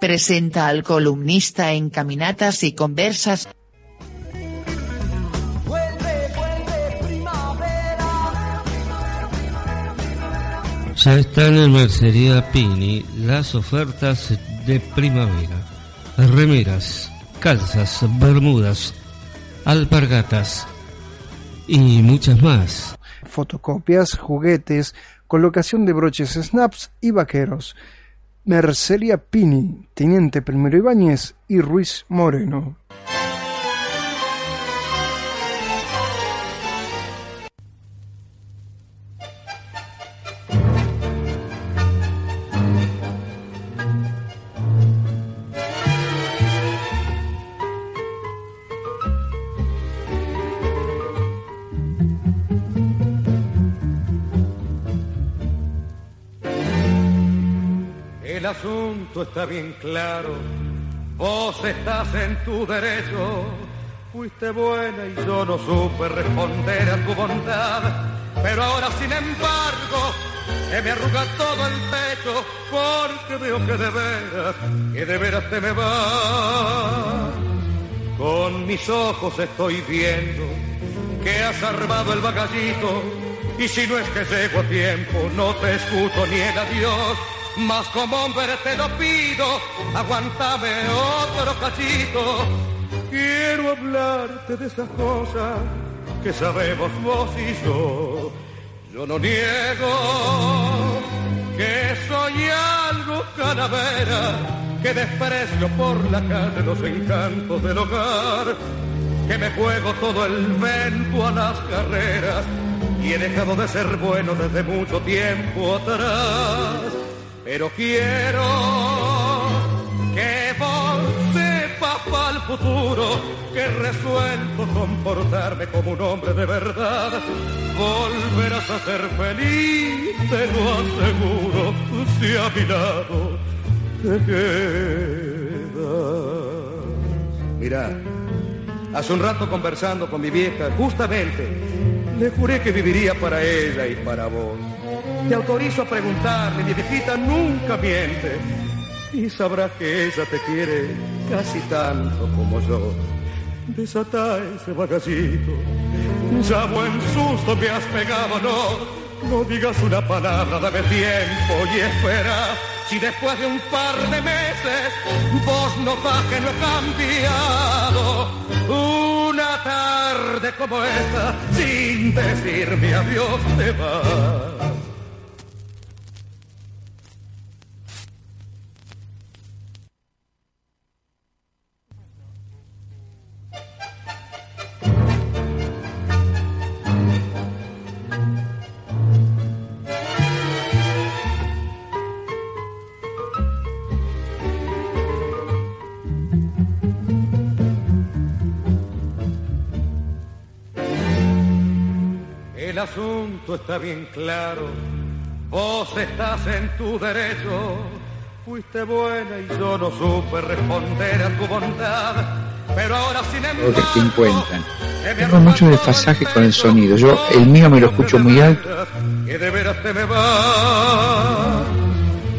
presenta al columnista en Caminatas y Conversas. Ya están en Mercería Pini las ofertas de primavera. Remeras, calzas, bermudas, alpargatas y muchas más. Fotocopias, juguetes, colocación de broches snaps y vaqueros. Mercería Pini, Teniente Primero Ibáñez y Ruiz Moreno. El asunto está bien claro, vos estás en tu derecho. Fuiste buena y yo no supe responder a tu bondad. Pero ahora, sin embargo, que me arruga todo el pecho, porque veo que de veras, que de veras te me vas. Con mis ojos estoy viendo que has armado el bagallito, y si no es que llego a tiempo, no te escucho ni el adiós. Mas como hombre te lo pido, aguántame otro cachito. Quiero hablarte de esas cosas que sabemos vos y yo. Yo no niego que soy algo calavera, que desprecio por la calle los encantos del hogar, que me juego todo el vento a las carreras y he dejado de ser bueno desde mucho tiempo atrás pero quiero que vos sepas para el futuro que resuelto comportarme como un hombre de verdad. Volverás a ser feliz, te lo aseguro, si a mi lado te quedas. Mira, hace un rato conversando con mi vieja, justamente, le juré que viviría para ella y para vos. Te autorizo a preguntarle, mi viejita nunca miente. Y sabrás que ella te quiere casi tanto como yo. Desata ese bagallito. Ya buen susto me has pegado, no. No digas una palabra, dame tiempo y espera. Si después de un par de meses vos notas que no he cambiado, una tarde como esta, sin decirme adiós, te vas. El asunto está bien claro, vos estás en tu derecho. Fuiste buena y yo no supe responder a tu bondad. Pero ahora sin embargo... que te encuentran. Tengo mucho desfasaje con el sonido. Yo, el mío me lo escucho muy alto. Que de veras te me vas.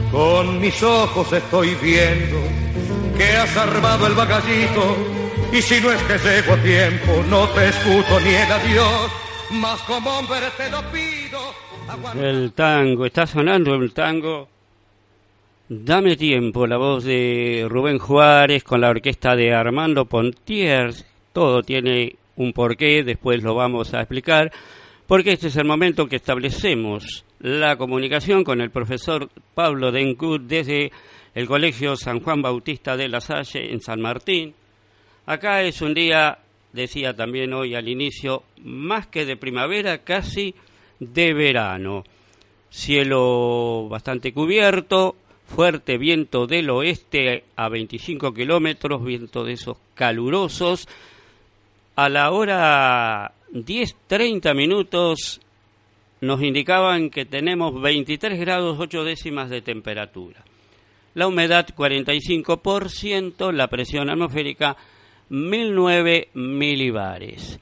Con mis ojos estoy viendo que has armado el bagallito. Y si no es que llego a tiempo, no te escucho ni el adiós. Como hombre te lo pido. El tango, está sonando el tango. Dame tiempo, la voz de Rubén Juárez con la orquesta de Armando Pontier. Todo tiene un porqué, después lo vamos a explicar, porque este es el momento que establecemos la comunicación con el profesor Pablo Dencut desde el Colegio San Juan Bautista de La Salle en San Martín. Acá es un día, decía también hoy al inicio, más que de primavera, casi de verano. Cielo bastante cubierto, fuerte viento del oeste a 25 kilómetros, viento de esos calurosos. A la hora 10.30 minutos nos indicaban que tenemos 23 grados 8 décimas de temperatura. La humedad 45%, la presión atmosférica 1009 milibares.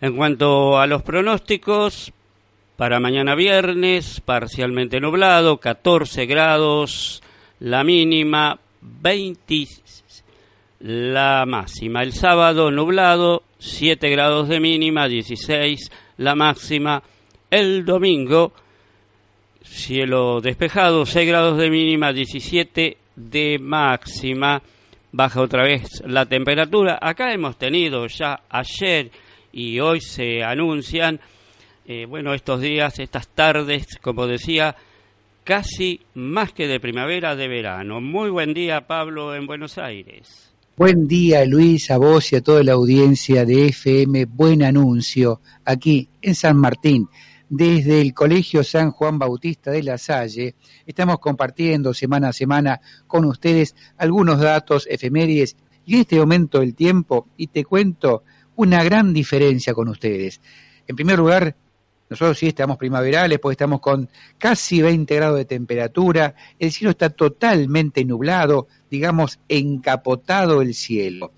En cuanto a los pronósticos, para mañana viernes, parcialmente nublado, 14 grados la mínima, 20 la máxima. El sábado nublado, 7 grados de mínima, 16 la máxima. El domingo, cielo despejado, 6 grados de mínima, 17 de máxima. Baja otra vez la temperatura. Acá hemos tenido ya ayer y hoy se anuncian, eh, bueno, estos días, estas tardes, como decía, casi más que de primavera, de verano. Muy buen día, Pablo, en Buenos Aires. Buen día, Luis, a vos y a toda la audiencia de FM Buen Anuncio, aquí en San Martín. Desde el Colegio San Juan Bautista de la Salle, estamos compartiendo semana a semana con ustedes algunos datos, efemérides y en este momento del tiempo, y te cuento una gran diferencia con ustedes. En primer lugar, nosotros sí estamos primaverales porque estamos con casi 20 grados de temperatura, el cielo está totalmente nublado, digamos, encapotado el cielo.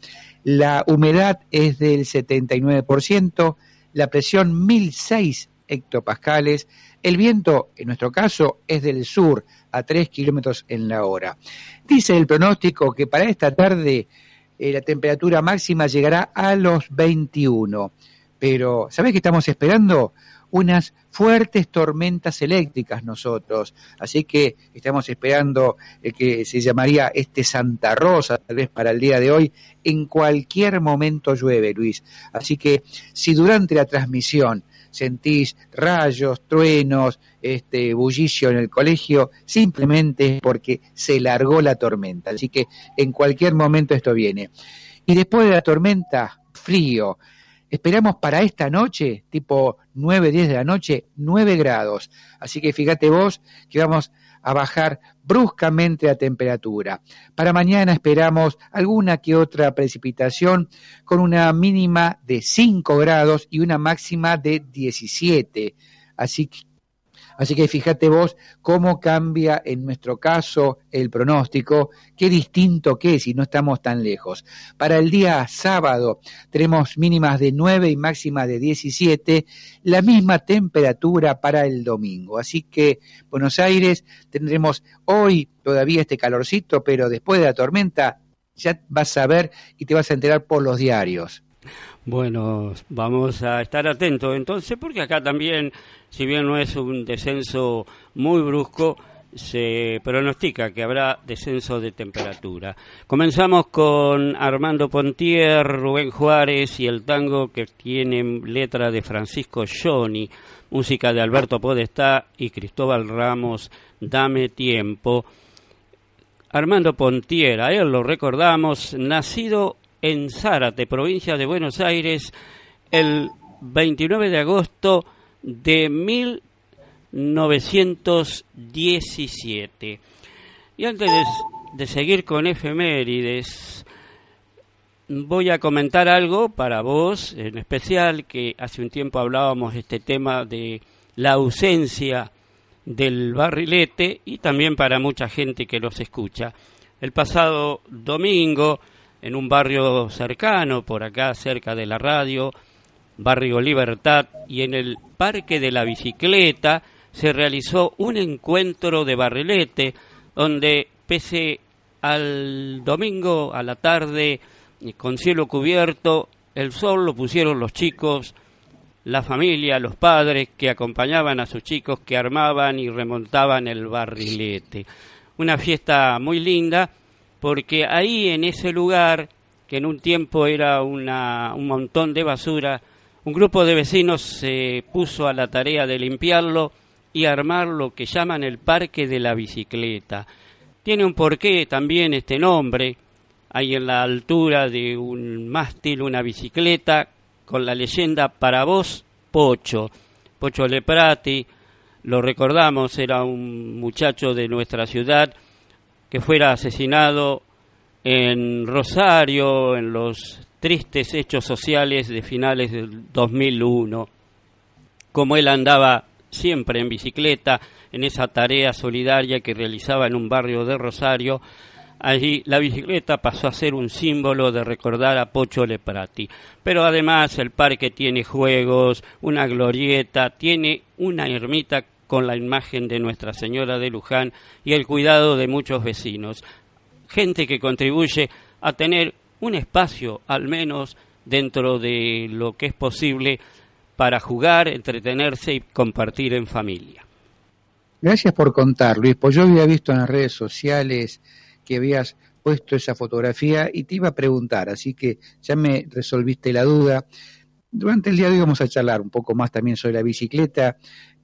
La humedad es del 79%, la presión 1006 hectopascales, el viento, en nuestro caso, es del sur, a 3 kilómetros en la hora. Dice el pronóstico que para esta tarde eh, la temperatura máxima llegará a los 21. Pero, ¿sabés qué estamos esperando? unas fuertes tormentas eléctricas nosotros. Así que estamos esperando el que se llamaría este Santa Rosa, tal vez para el día de hoy. En cualquier momento llueve, Luis. Así que si durante la transmisión sentís rayos, truenos, este bullicio en el colegio, simplemente porque se largó la tormenta. Así que en cualquier momento esto viene. Y después de la tormenta, frío. Esperamos para esta noche, tipo 9, 10 de la noche, 9 grados. Así que fíjate vos que vamos a bajar bruscamente la temperatura. Para mañana esperamos alguna que otra precipitación con una mínima de 5 grados y una máxima de 17. Así Así que fíjate vos cómo cambia en nuestro caso el pronóstico, qué distinto que es si no estamos tan lejos. Para el día sábado tenemos mínimas de 9 y máximas de 17, la misma temperatura para el domingo. Así que Buenos Aires tendremos hoy todavía este calorcito, pero después de la tormenta ya vas a ver y te vas a enterar por los diarios. Bueno, vamos a estar atentos entonces, porque acá también, si bien no es un descenso muy brusco, se pronostica que habrá descenso de temperatura. Comenzamos con Armando Pontier, Rubén Juárez y el tango que tiene letra de Francisco Johnny, música de Alberto Podestá y Cristóbal Ramos, Dame Tiempo. Armando Pontier, a él lo recordamos, nacido en Zárate, provincia de Buenos Aires, el 29 de agosto de 1917. Y antes de, seguir con efemérides, voy a comentar algo para vos, en especial, que hace un tiempo hablábamos de este tema de la ausencia del barrilete y también para mucha gente que los escucha. El pasado domingo, en un barrio cercano, por acá cerca de la radio, Barrio Libertad, y en el Parque de la Bicicleta se realizó un encuentro de barrilete donde pese al domingo a la tarde con cielo cubierto, el sol lo pusieron los chicos, la familia, los padres que acompañaban a sus chicos que armaban y remontaban el barrilete. Una fiesta muy linda porque ahí en ese lugar, que en un tiempo era una, un montón de basura, un grupo de vecinos se puso a la tarea de limpiarlo y armar lo que llaman el Parque de la Bicicleta. Tiene un porqué también este nombre. Hay en la altura de un mástil una bicicleta con la leyenda para vos, Pocho. Pocho Leprati, lo recordamos, era un muchacho de nuestra ciudad que fuera asesinado en Rosario en los tristes hechos sociales de finales del 2001. Como él andaba siempre en bicicleta en esa tarea solidaria que realizaba en un barrio de Rosario, allí la bicicleta pasó a ser un símbolo de recordar a Pocho Leprati. Pero además el parque tiene juegos, una glorieta, tiene una ermita con la imagen de Nuestra Señora de Luján y el cuidado de muchos vecinos. gente que contribuye a tener un espacio al menos dentro de lo que es posible para jugar, entretenerse y compartir en familia. Gracias por contar, Luis. Pues yo había visto en las redes sociales que habías puesto esa fotografía y te iba a preguntar, así que ya me resolviste la duda. Durante el día de hoy vamos a charlar un poco más también sobre la bicicleta,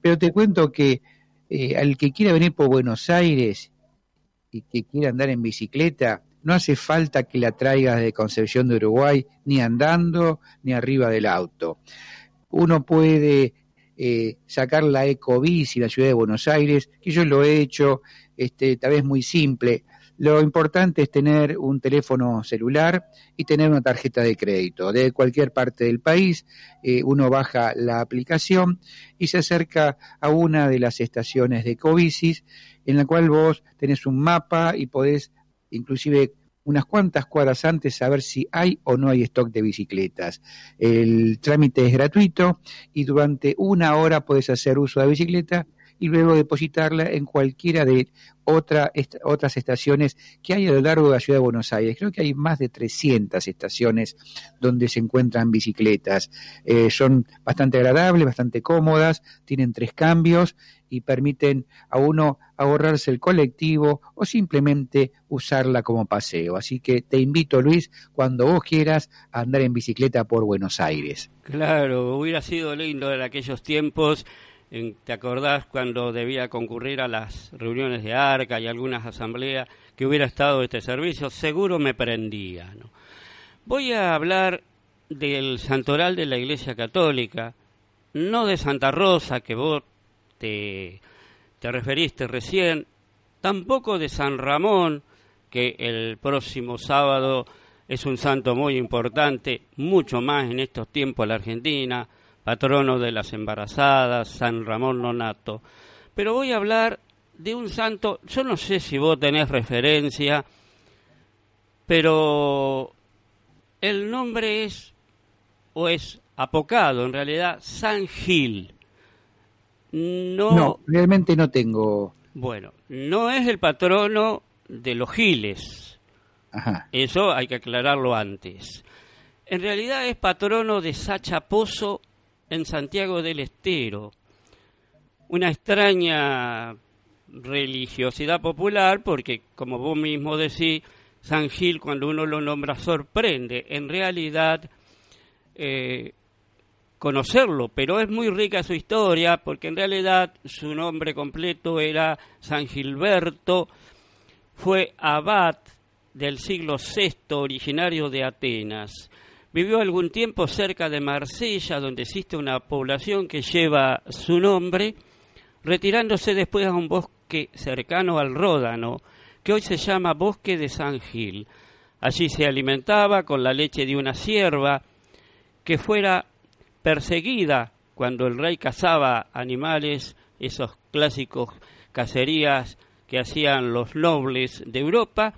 pero te cuento que eh, al que quiera venir por Buenos Aires y que quiera andar en bicicleta, no hace falta que la traigas de Concepción de Uruguay ni andando ni arriba del auto. Uno puede eh, sacar la Ecobici, la ciudad de Buenos Aires, que yo lo he hecho, este, tal vez muy simple. Lo importante es tener un teléfono celular y tener una tarjeta de crédito. De cualquier parte del país, eh, uno baja la aplicación y se acerca a una de las estaciones de Ecobicis, en la cual vos tenés un mapa y podés inclusive unas cuantas cuadras antes saber si hay o no hay stock de bicicletas. El trámite es gratuito y durante una hora puedes hacer uso de bicicleta y luego depositarla en cualquiera de otra, otras estaciones que hay a lo largo de la ciudad de Buenos Aires. Creo que hay más de 300 estaciones donde se encuentran bicicletas. Eh, son bastante agradables, bastante cómodas, tienen tres cambios y permiten a uno ahorrarse el colectivo o simplemente usarla como paseo. Así que te invito, Luis, cuando vos quieras, a andar en bicicleta por Buenos Aires. Claro, hubiera sido lindo en aquellos tiempos ¿Te acordás cuando debía concurrir a las reuniones de ARCA y algunas asambleas que hubiera estado este servicio? Seguro me prendía. ¿no? Voy a hablar del santoral de la Iglesia Católica, no de Santa Rosa, que vos te, te referiste recién, tampoco de San Ramón, que el próximo sábado es un santo muy importante, mucho más en estos tiempos la Argentina, patrono de las embarazadas, San Ramón Nonato. Pero voy a hablar de un santo, yo no sé si vos tenés referencia, pero el nombre es, o es apocado en realidad, San Gil. No, realmente no tengo. Bueno, no es el patrono de los Giles. Ajá. Eso hay que aclararlo antes. En realidad es patrono de Sacha Pozo en Santiago del Estero. Una extraña religiosidad popular porque, como vos mismo decís, San Gil cuando uno lo nombra sorprende. En realidad, eh, conocerlo, pero es muy rica su historia porque en realidad su nombre completo era San Gilberto, fue abad del siglo VI originario de Atenas. Vivió algún tiempo cerca de Marsella, donde existe una población que lleva su nombre, retirándose después a un bosque cercano al Ródano, que hoy se llama Bosque de San Gil. Allí se alimentaba con la leche de una sierva que fuera perseguida cuando el rey cazaba animales, esos clásicos cacerías que hacían los nobles de Europa,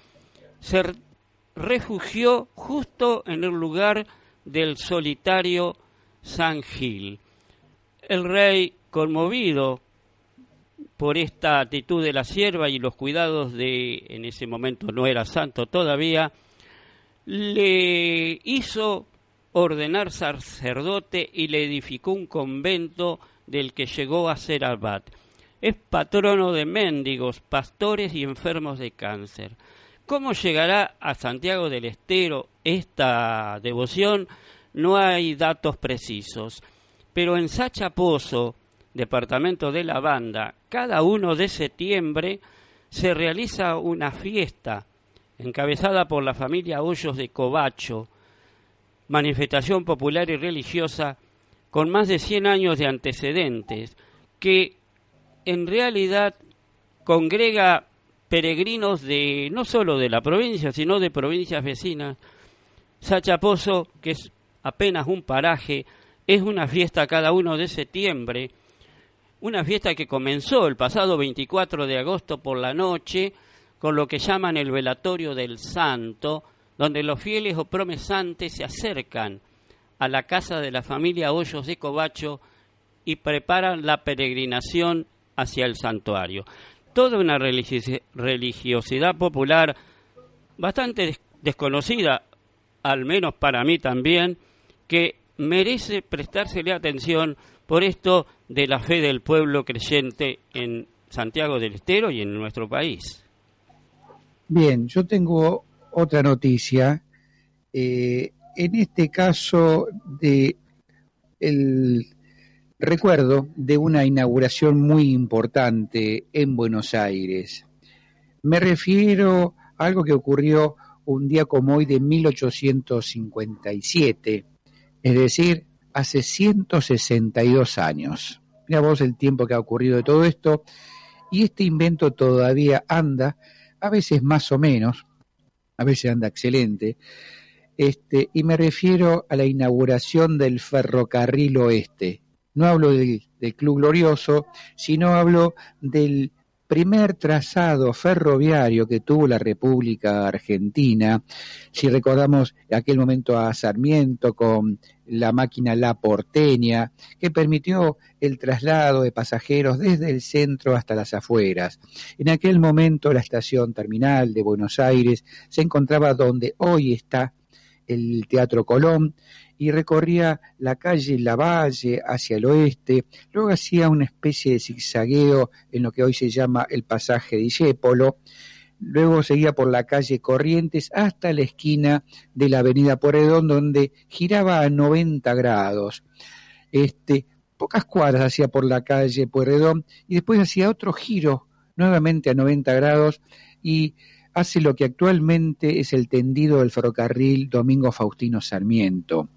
refugió justo en el lugar del solitario San Gil. El rey, conmovido por esta actitud de la sierva y los cuidados de, en ese momento no era santo todavía, le hizo ordenar sacerdote y le edificó un convento del que llegó a ser abad. Es patrono de mendigos, pastores y enfermos de cáncer. ¿Cómo llegará a Santiago del Estero esta devoción? No hay datos precisos, pero en Sachapozo, departamento de la banda, cada uno de septiembre se realiza una fiesta encabezada por la familia Hoyos de Covacho, manifestación popular y religiosa con más de 100 años de antecedentes, que en realidad congrega peregrinos de no solo de la provincia, sino de provincias vecinas. Sachapozo, que es apenas un paraje, es una fiesta cada uno de septiembre, una fiesta que comenzó el pasado 24 de agosto por la noche con lo que llaman el velatorio del santo, donde los fieles o promesantes se acercan a la casa de la familia Hoyos de Covacho y preparan la peregrinación hacia el santuario toda una religiosidad popular bastante desconocida, al menos para mí también, que merece prestársele atención por esto de la fe del pueblo creyente en Santiago del Estero y en nuestro país. Bien, yo tengo otra noticia. Eh, en este caso de el recuerdo de una inauguración muy importante en Buenos Aires. Me refiero a algo que ocurrió un día como hoy de 1857, es decir, hace 162 años. Mira vos el tiempo que ha ocurrido de todo esto, y este invento todavía anda, a veces más o menos, a veces anda excelente, este, y me refiero a la inauguración del ferrocarril oeste. No hablo del, Club Glorioso, sino hablo del primer trazado ferroviario que tuvo la República Argentina. Si recordamos aquel momento a Sarmiento con la máquina La Porteña, que permitió el traslado de pasajeros desde el centro hasta las afueras. En aquel momento la estación terminal de Buenos Aires se encontraba donde hoy está el Teatro Colón y recorría la calle Lavalle hacia el oeste, luego hacía una especie de zigzagueo en lo que hoy se llama el pasaje de Discépolo, luego seguía por la calle Corrientes hasta la esquina de la avenida Porredón, donde giraba a 90 grados. Este, pocas cuadras hacía por la calle Pueyrredón y después hacía otro giro nuevamente a 90 grados y hace lo que actualmente es el tendido del ferrocarril Domingo Faustino Sarmiento.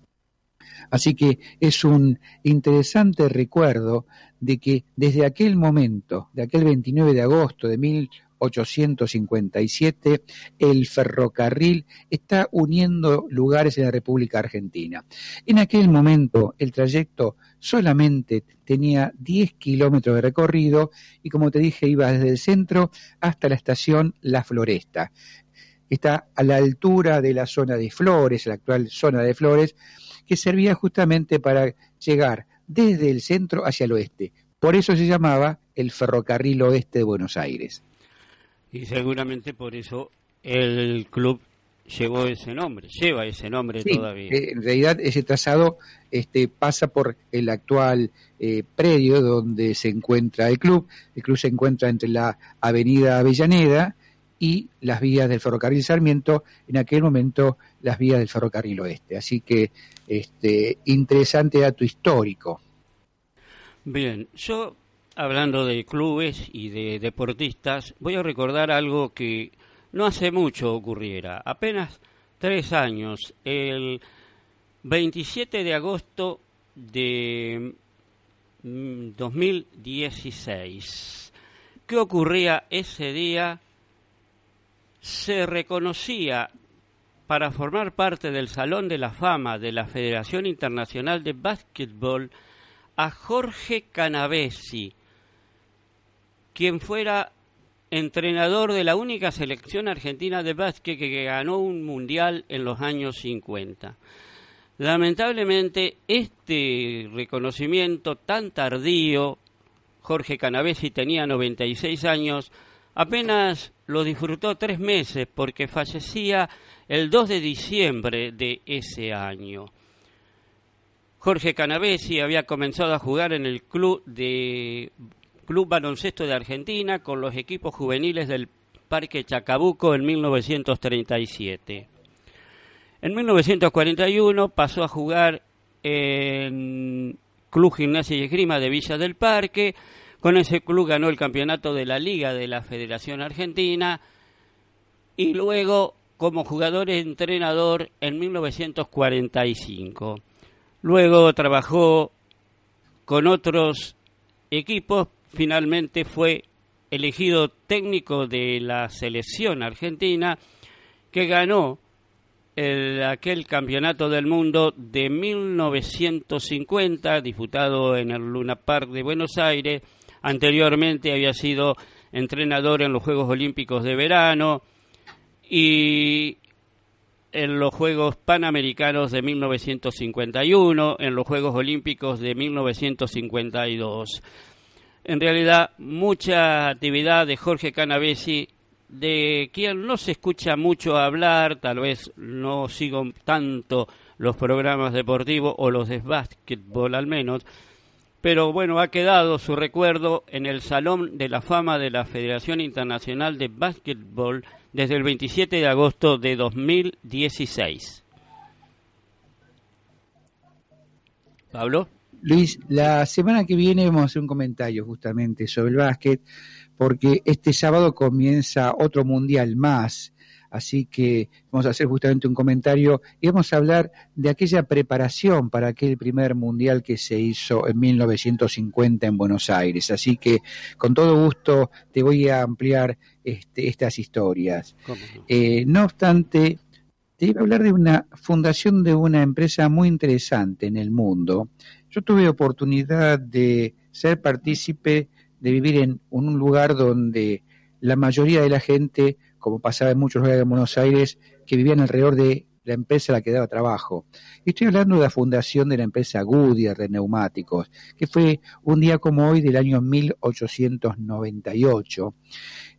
Así que es un interesante recuerdo de que desde aquel momento, de aquel 29 de agosto de 1857, el ferrocarril está uniendo lugares en la República Argentina. En aquel momento el trayecto solamente tenía 10 kilómetros de recorrido y como te dije iba desde el centro hasta la estación La Floresta. Está a la altura de la zona de Flores, la actual zona de Flores, que servía justamente para llegar desde el centro hacia el oeste. Por eso se llamaba el ferrocarril oeste de Buenos Aires. Y seguramente por eso el club llevó ese nombre, lleva ese nombre todavía. Eh, en realidad ese trazado este, pasa por el actual eh, predio donde se encuentra el club. El club se encuentra entre la Avenida Avellaneda y las vías del ferrocarril Sarmiento, en aquel momento las vías del ferrocarril oeste. Así que este interesante dato histórico. Bien, yo hablando de clubes y de deportistas, voy a recordar algo que no hace mucho ocurriera, apenas tres años, el 27 de agosto de 2016. Mm, ¿Qué ocurría ese día? Se reconocía para formar parte del Salón de la Fama de la Federación Internacional de Básquetbol a Jorge Canavesi, quien fuera entrenador de la única selección argentina de básquet que ganó un mundial en los años 50. Lamentablemente, este reconocimiento tan tardío, Jorge Canavesi tenía 96 años, apenas lo disfrutó tres meses porque fallecía el 2 de diciembre de ese año. Jorge Canavesi había comenzado a jugar en el club de Club Baloncesto de Argentina con los equipos juveniles del Parque Chacabuco en 1937. En 1941 pasó a jugar en Club Gimnasia y Esgrima de Villa del Parque. Con ese club ganó el campeonato de la Liga de la Federación Argentina y luego como jugador e entrenador en 1945. Luego trabajó con otros equipos finalmente fue elegido técnico de la selección argentina que ganó aquel campeonato del mundo de 1950 disputado en el Luna Park de Buenos Aires. Anteriormente había sido entrenador en los Juegos Olímpicos de verano y en los Juegos Panamericanos de 1951, en los Juegos Olímpicos de 1952 en realidad mucha actividad de Jorge Canavesi de quien no se escucha mucho hablar, tal vez no sigo tanto los programas deportivos o los de básquetbol al menos, pero bueno, ha quedado su recuerdo en el Salón de la Fama de la Federación Internacional de Básquetbol desde el 27 de agosto de 2016. Pablo. Luis, la semana que viene vamos a hacer un comentario justamente sobre el básquet, porque este sábado comienza otro mundial más Así que vamos a hacer justamente un comentario y vamos a hablar de aquella preparación para aquel primer mundial que se hizo en 1950 en Buenos Aires. Así que con todo gusto te voy a ampliar este, estas historias. Eh, no obstante, te iba a hablar de una fundación de una empresa muy interesante en el mundo. Yo tuve oportunidad de ser partícipe, de vivir en un lugar donde la mayoría de la gente como pasaba en muchos lugares de Buenos Aires, que vivían alrededor de la empresa a la que daba trabajo. Y estoy hablando de la fundación de la empresa Goodyear de neumáticos, que fue un día como hoy del año 1898,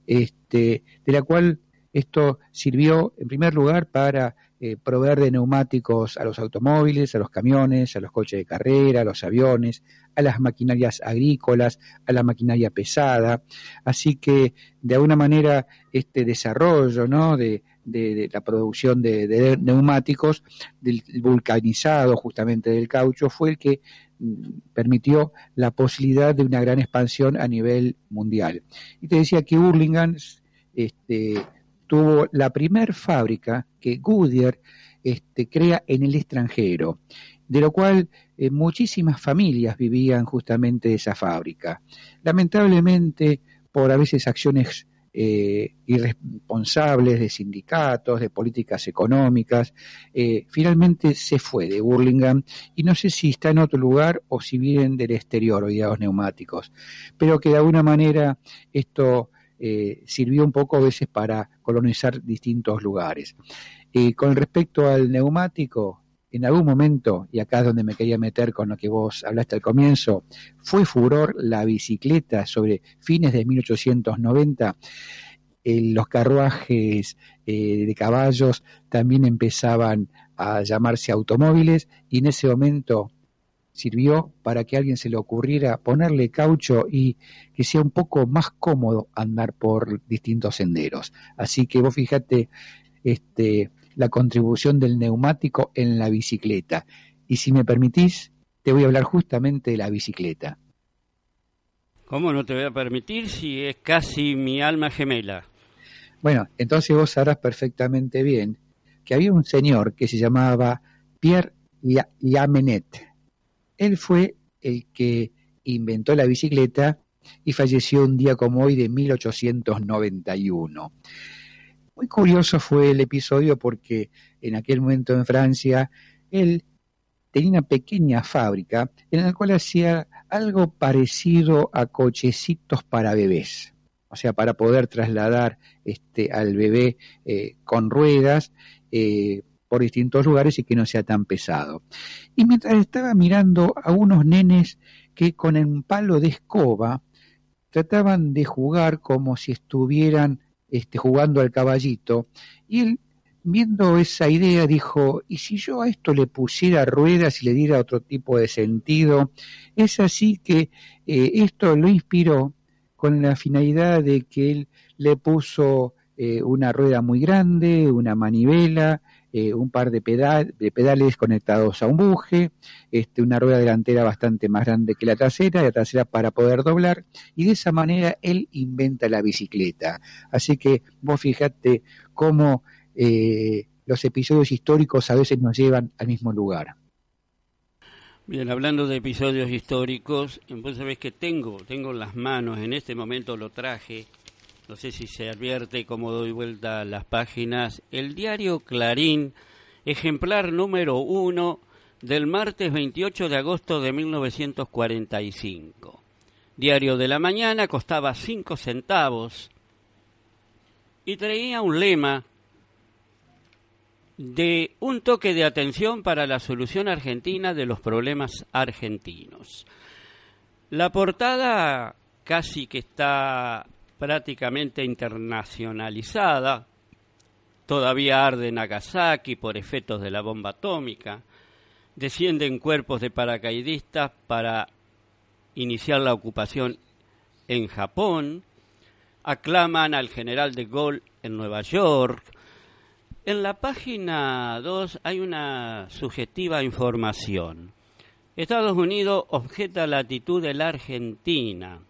este, de la cual esto sirvió en primer lugar para eh, proveer de neumáticos a los automóviles, a los camiones, a los coches de carrera, a los aviones, a las maquinarias agrícolas, a la maquinaria pesada. Así que, de alguna manera, este desarrollo ¿no? de, la producción de, neumáticos, del vulcanizado justamente del caucho, fue el que mm, permitió la posibilidad de una gran expansión a nivel mundial. Y te decía que Hurlingham este, tuvo la primer fábrica que Goodyear este, crea en el extranjero, de lo cual eh, muchísimas familias vivían justamente de esa fábrica. Lamentablemente, por a veces acciones eh, irresponsables de sindicatos, de políticas económicas, eh, finalmente se fue de Burlingame y no sé si está en otro lugar o si vienen del exterior los neumáticos, pero que de alguna manera esto eh, sirvió un poco a veces para colonizar distintos lugares. Eh, con respecto al neumático, en algún momento, y acá es donde me quería meter con lo que vos hablaste al comienzo, fue furor la bicicleta sobre fines de 1890. los carruajes eh, de caballos también empezaban a llamarse automóviles y en ese momento sirvió para que a alguien se le ocurriera ponerle caucho y que sea un poco más cómodo andar por distintos senderos. Así que vos fíjate este, la contribución del neumático en la bicicleta. Y si me permitís, te voy a hablar justamente de la bicicleta. ¿Cómo no te voy a permitir si es casi mi alma gemela? Bueno, entonces vos sabrás perfectamente bien que había un señor que se llamaba Pierre Yamenet él fue el que inventó la bicicleta y falleció un día como hoy de 1891. Muy curioso fue el episodio porque en aquel momento en Francia él tenía una pequeña fábrica en la cual hacía algo parecido a cochecitos para bebés, o sea, para poder trasladar este, al bebé eh, con ruedas, eh, por distintos lugares y que no sea tan pesado. Y mientras estaba mirando a unos nenes que con un palo de escoba trataban de jugar como si estuvieran este, jugando al caballito, y él viendo esa idea dijo, ¿y si yo a esto le pusiera ruedas y le diera otro tipo de sentido? Es así que eh, esto lo inspiró con la finalidad de que él le puso eh, una rueda muy grande, una manivela, eh, un par de, de pedales conectados a un buje, este, una rueda delantera bastante más grande que la trasera, la trasera para poder doblar, y de esa manera él inventa la bicicleta. Así que vos fijate cómo eh, los episodios históricos a veces nos llevan al mismo lugar. Bien, hablando de episodios históricos, vos sabés que tengo, tengo en las manos, en este momento lo traje, no sé si se advierte cómo doy vuelta a las páginas, el diario Clarín, ejemplar número uno del martes 28 de agosto de 1945. Diario de la mañana costaba cinco centavos y traía un lema de un toque de atención para la solución argentina de los problemas argentinos. La portada casi que está prácticamente internacionalizada. Todavía arde Nagasaki por efectos de la bomba atómica. Descienden cuerpos de paracaidistas para iniciar la ocupación en Japón. Aclaman al general de Gaulle en Nueva York. En la página 2 hay una subjetiva información. Estados Unidos objeta la actitud de la Argentina.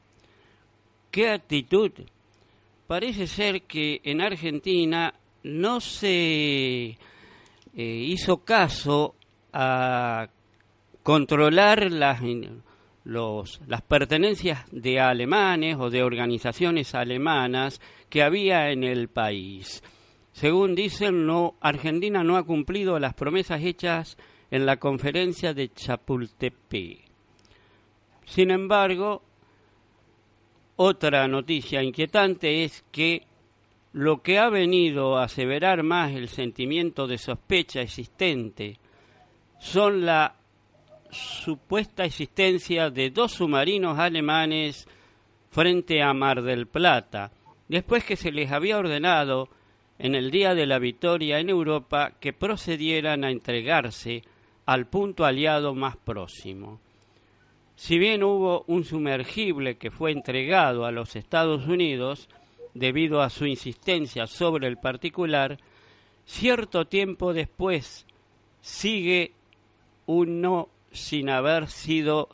¿Qué actitud? Parece ser que en Argentina no se eh, hizo caso a controlar las, las pertenencias de alemanes o de organizaciones alemanas que había en el país. Según dicen, no, Argentina no ha cumplido las promesas hechas en la conferencia de Chapultepec. Sin embargo, otra noticia inquietante es que lo que ha venido a aseverar más el sentimiento de sospecha existente son la supuesta existencia de dos submarinos alemanes frente a Mar del Plata, después que se les había ordenado en el día de la victoria en Europa que procedieran a entregarse al punto aliado más próximo. Si bien hubo un sumergible que fue entregado a los Estados Unidos debido a su insistencia sobre el particular, cierto tiempo después sigue uno sin haber sido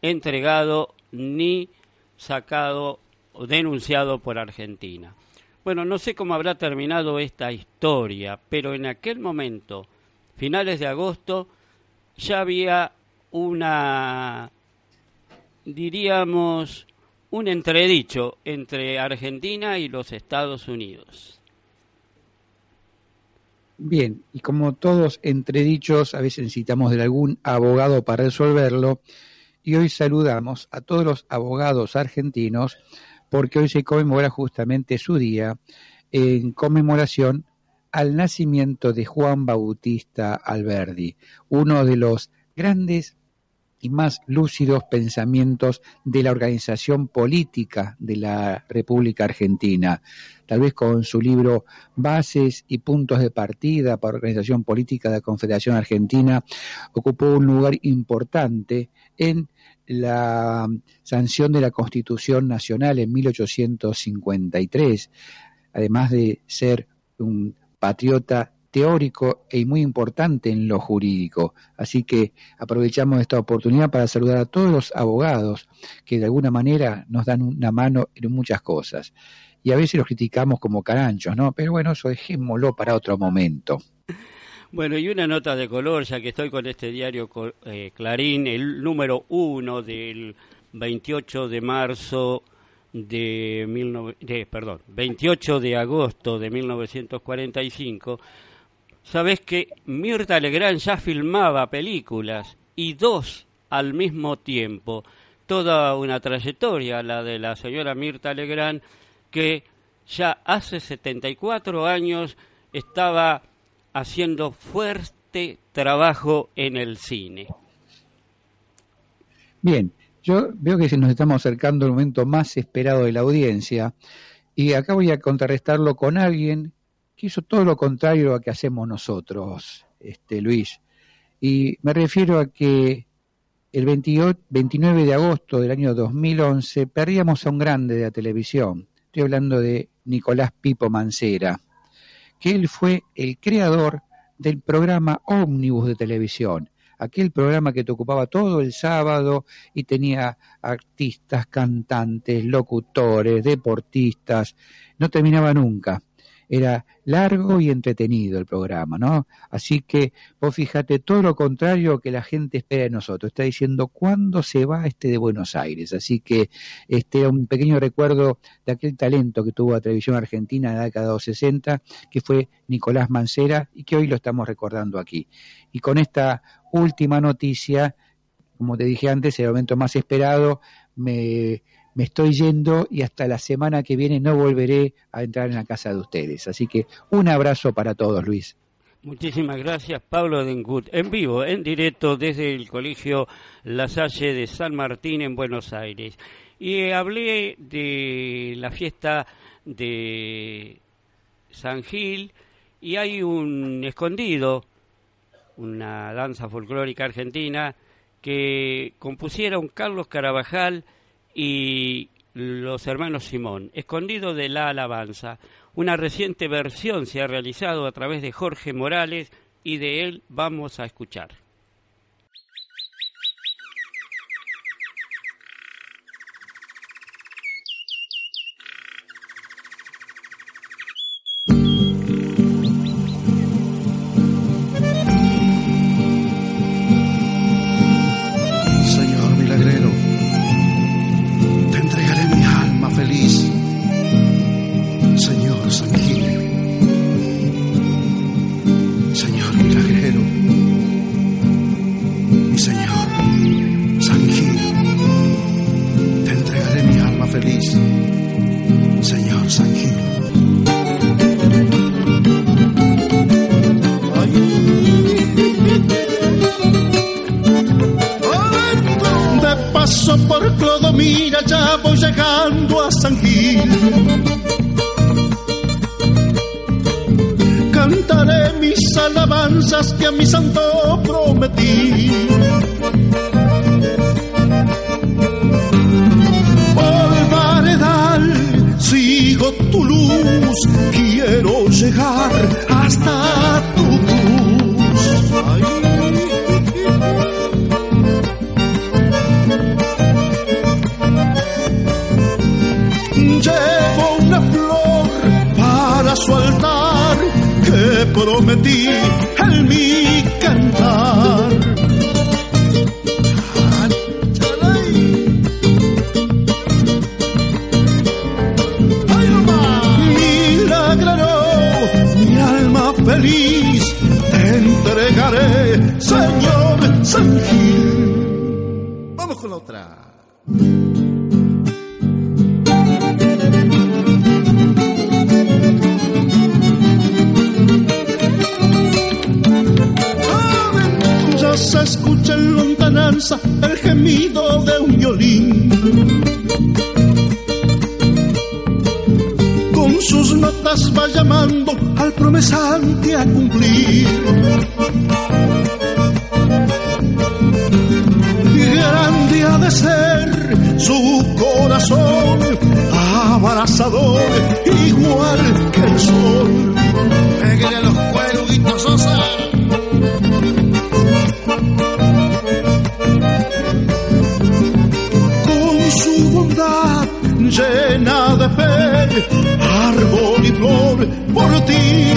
entregado ni sacado o denunciado por Argentina. Bueno, no sé cómo habrá terminado esta historia, pero en aquel momento, finales de agosto, ya había una, diríamos, un entredicho entre Argentina y los Estados Unidos. Bien, y como todos entredichos, a veces necesitamos de algún abogado para resolverlo, y hoy saludamos a todos los abogados argentinos porque hoy se conmemora justamente su día en conmemoración al nacimiento de Juan Bautista Alberdi, uno de los grandes y más lúcidos pensamientos de la organización política de la República Argentina. Tal vez con su libro Bases y puntos de partida para organización política de la Confederación Argentina, ocupó un lugar importante en la sanción de la Constitución Nacional en 1853, además de ser un patriota teórico y muy importante en lo jurídico. Así que aprovechamos esta oportunidad para saludar a todos los abogados que de alguna manera nos dan una mano en muchas cosas. Y a veces los criticamos como caranchos, ¿no? Pero bueno, eso dejémoslo para otro momento. Bueno, y una nota de color, ya que estoy con este diario eh, Clarín, el número uno del 28 de marzo de, perdón, 28 de agosto de 1945, sabes que Mirta Legrand ya filmaba películas y dos al mismo tiempo. Toda una trayectoria, la de la señora Mirta Legrand, que ya hace 74 años estaba haciendo fuerte trabajo en el cine. Bien, yo veo que nos estamos acercando al momento más esperado de la audiencia y acá voy a contrarrestarlo con alguien que hizo todo lo contrario a que hacemos nosotros, este Luis. Y me refiero a que el 28, 29 de agosto del año 2011 perdíamos a un grande de la televisión. Estoy hablando de Nicolás Pipo Mancera, que él fue el creador del programa Ómnibus de televisión aquel programa que te ocupaba todo el sábado y tenía artistas, cantantes, locutores, deportistas, no terminaba nunca era largo y entretenido el programa, ¿no? Así que vos fíjate todo lo contrario que la gente espera de nosotros. Está diciendo cuándo se va este de Buenos Aires. Así que este un pequeño recuerdo de aquel talento que tuvo la televisión argentina en la década de los 60, que fue Nicolás Mancera y que hoy lo estamos recordando aquí. Y con esta última noticia, como te dije antes, el momento más esperado, me me estoy yendo y hasta la semana que viene no volveré a entrar en la casa de ustedes. Así que un abrazo para todos, Luis. Muchísimas gracias, Pablo Dengut. En vivo, en directo desde el Colegio La Salle de San Martín en Buenos Aires. Y hablé de la fiesta de San Gil y hay un escondido, una danza folclórica argentina, que compusieron Carlos Carabajal y los hermanos Simón, escondido de la alabanza. Una reciente versión se ha realizado a través de Jorge Morales y de él vamos a escuchar. Llamando al promesante a cumplir. Grande ha de ser su corazón, abrazador igual que el sol. Por